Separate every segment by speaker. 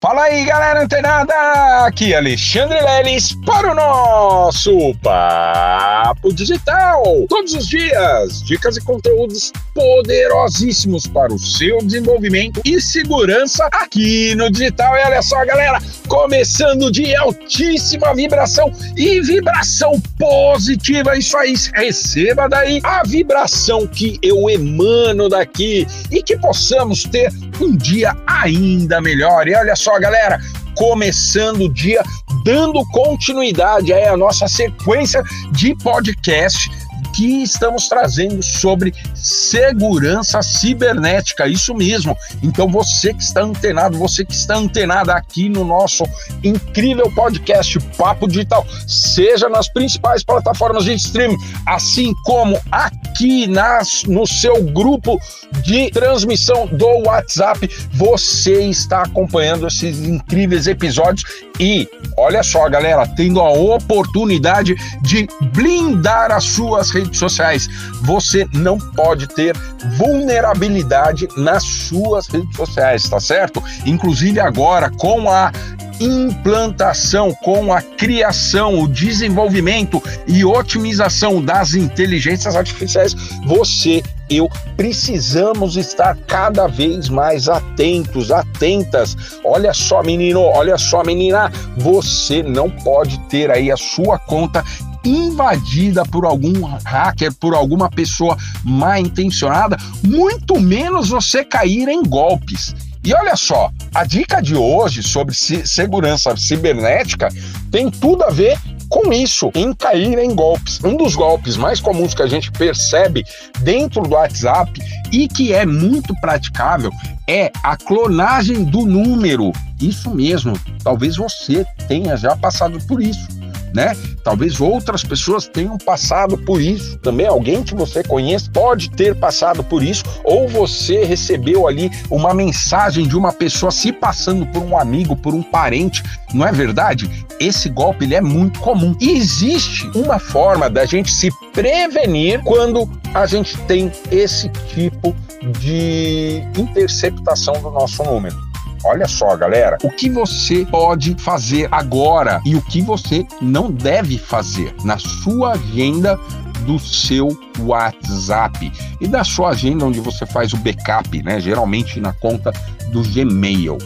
Speaker 1: Fala aí, galera antenada! Aqui é Alexandre Leles para o nosso Papo Digital. Todos os dias, dicas e conteúdos poderosíssimos para o seu desenvolvimento e segurança aqui no digital. E olha só, galera, começando de altíssima vibração e vibração positiva. Isso aí, receba daí a vibração que eu emano daqui e que possamos ter um dia ainda melhor. E olha só, só, galera, começando o dia, dando continuidade aí à nossa sequência de podcast que estamos trazendo sobre segurança cibernética, isso mesmo. Então você que está antenado, você que está antenado aqui no nosso incrível podcast Papo Digital, seja nas principais plataformas de streaming, assim como aqui nas, no seu grupo de transmissão do WhatsApp, você está acompanhando esses incríveis episódios e olha só, galera, tendo a oportunidade de blindar as suas redes redes sociais. Você não pode ter vulnerabilidade nas suas redes sociais, tá certo? Inclusive agora com a implantação, com a criação, o desenvolvimento e otimização das inteligências artificiais, você eu precisamos estar cada vez mais atentos, atentas. Olha só, menino, olha só, menina, você não pode ter aí a sua conta invadida por algum hacker, por alguma pessoa mal intencionada, muito menos você cair em golpes. E olha só, a dica de hoje sobre segurança cibernética tem tudo a ver com isso, em cair em golpes. Um dos golpes mais comuns que a gente percebe dentro do WhatsApp e que é muito praticável é a clonagem do número. Isso mesmo, talvez você tenha já passado por isso né? Talvez outras pessoas tenham passado por isso também. Alguém que você conhece pode ter passado por isso, ou você recebeu ali uma mensagem de uma pessoa se passando por um amigo, por um parente, não é verdade? Esse golpe ele é muito comum. E existe uma forma da gente se prevenir quando a gente tem esse tipo de interceptação do nosso número. Olha só, galera, o que você pode fazer agora e o que você não deve fazer na sua agenda do seu WhatsApp e da sua agenda onde você faz o backup, né? Geralmente na conta do Gmail.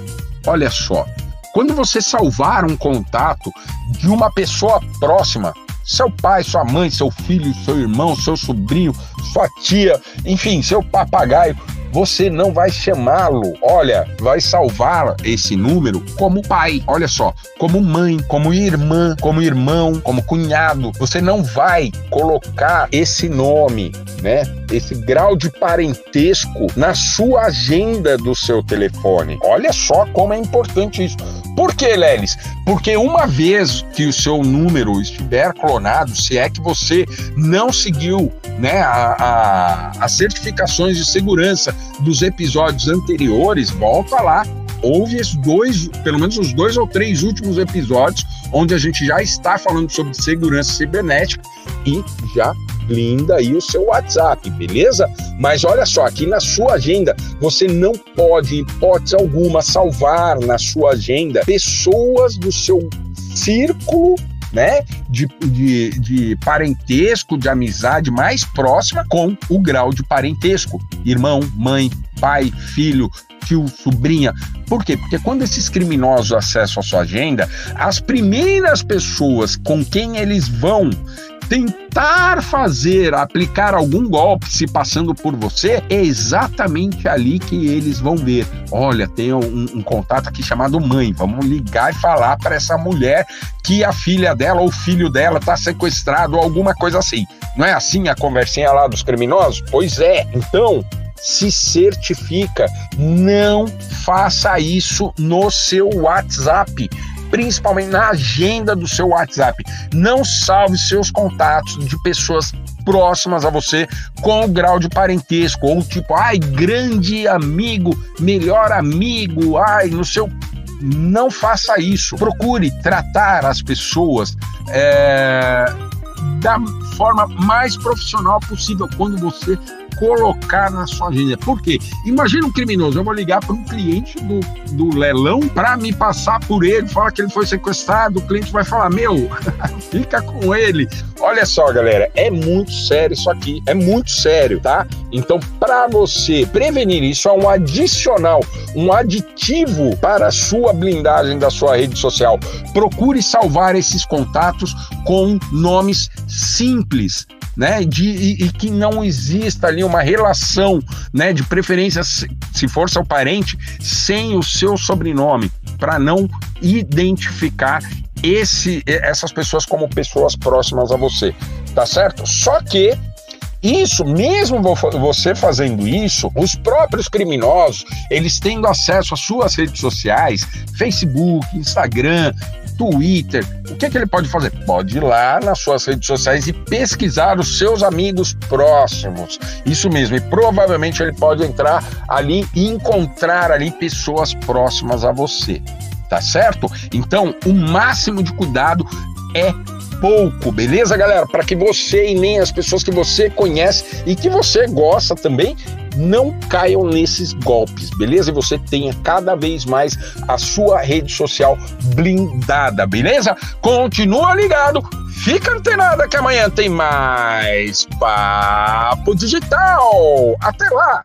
Speaker 1: Olha só, quando você salvar um contato de uma pessoa próxima, seu pai, sua mãe, seu filho, seu irmão, seu sobrinho, sua tia, enfim, seu papagaio, você não vai chamá-lo, olha, vai salvar esse número como pai, olha só, como mãe, como irmã, como irmão, como cunhado. Você não vai colocar esse nome, né? Esse grau de parentesco na sua agenda do seu telefone. Olha só como é importante isso. Por que, Lelis? Porque uma vez que o seu número estiver clonado, se é que você não seguiu né, a, a, as certificações de segurança dos episódios anteriores, volta lá, ouve os dois, pelo menos os dois ou três últimos episódios, onde a gente já está falando sobre segurança cibernética e já blinda aí o seu WhatsApp, beleza? Mas olha só, aqui na sua agenda, você não pode, hipótese alguma, salvar na sua agenda pessoas do seu círculo né, de, de, de, parentesco, de amizade mais próxima com o grau de parentesco. Irmão, mãe, pai, filho, tio, sobrinha. Por quê? Porque quando esses criminosos acessam a sua agenda, as primeiras pessoas com quem eles vão tentar fazer, aplicar algum golpe se passando por você, é exatamente ali que eles vão ver. Olha, tem um, um contato aqui chamado mãe. Vamos ligar e falar para essa mulher que a filha dela ou o filho dela está sequestrado ou alguma coisa assim. Não é assim a conversinha lá dos criminosos? Pois é. Então, se certifica, não faça isso no seu WhatsApp principalmente na agenda do seu WhatsApp. Não salve seus contatos de pessoas próximas a você com o grau de parentesco, ou tipo, ai, grande amigo, melhor amigo, ai, no seu. Não faça isso. Procure tratar as pessoas é, da forma mais profissional possível quando você colocar na sua agenda. Por quê? Imagina um criminoso, eu vou ligar para um cliente do, do leilão para me passar por ele, falar que ele foi sequestrado, o cliente vai falar, meu, fica com ele. Olha só, galera, é muito sério isso aqui, é muito sério, tá? Então, para você prevenir isso, é um adicional, um aditivo para a sua blindagem da sua rede social. Procure salvar esses contatos com nomes simples, né, de, e, e, que não exista ali uma relação, né, de preferência, se for seu parente, sem o seu sobrenome, para não identificar esse, essas pessoas como pessoas próximas a você, tá certo? Só que isso, mesmo você fazendo isso, os próprios criminosos, eles tendo acesso às suas redes sociais, Facebook, Instagram, Twitter, o que, que ele pode fazer? Pode ir lá nas suas redes sociais e pesquisar os seus amigos próximos. Isso mesmo, e provavelmente ele pode entrar ali e encontrar ali pessoas próximas a você. Tá certo? Então, o máximo de cuidado é pouco, beleza, galera? Para que você e nem as pessoas que você conhece e que você gosta também não caiam nesses golpes, beleza? E você tenha cada vez mais a sua rede social blindada, beleza? Continua ligado, fica antenada que amanhã tem mais Papo Digital. Até lá!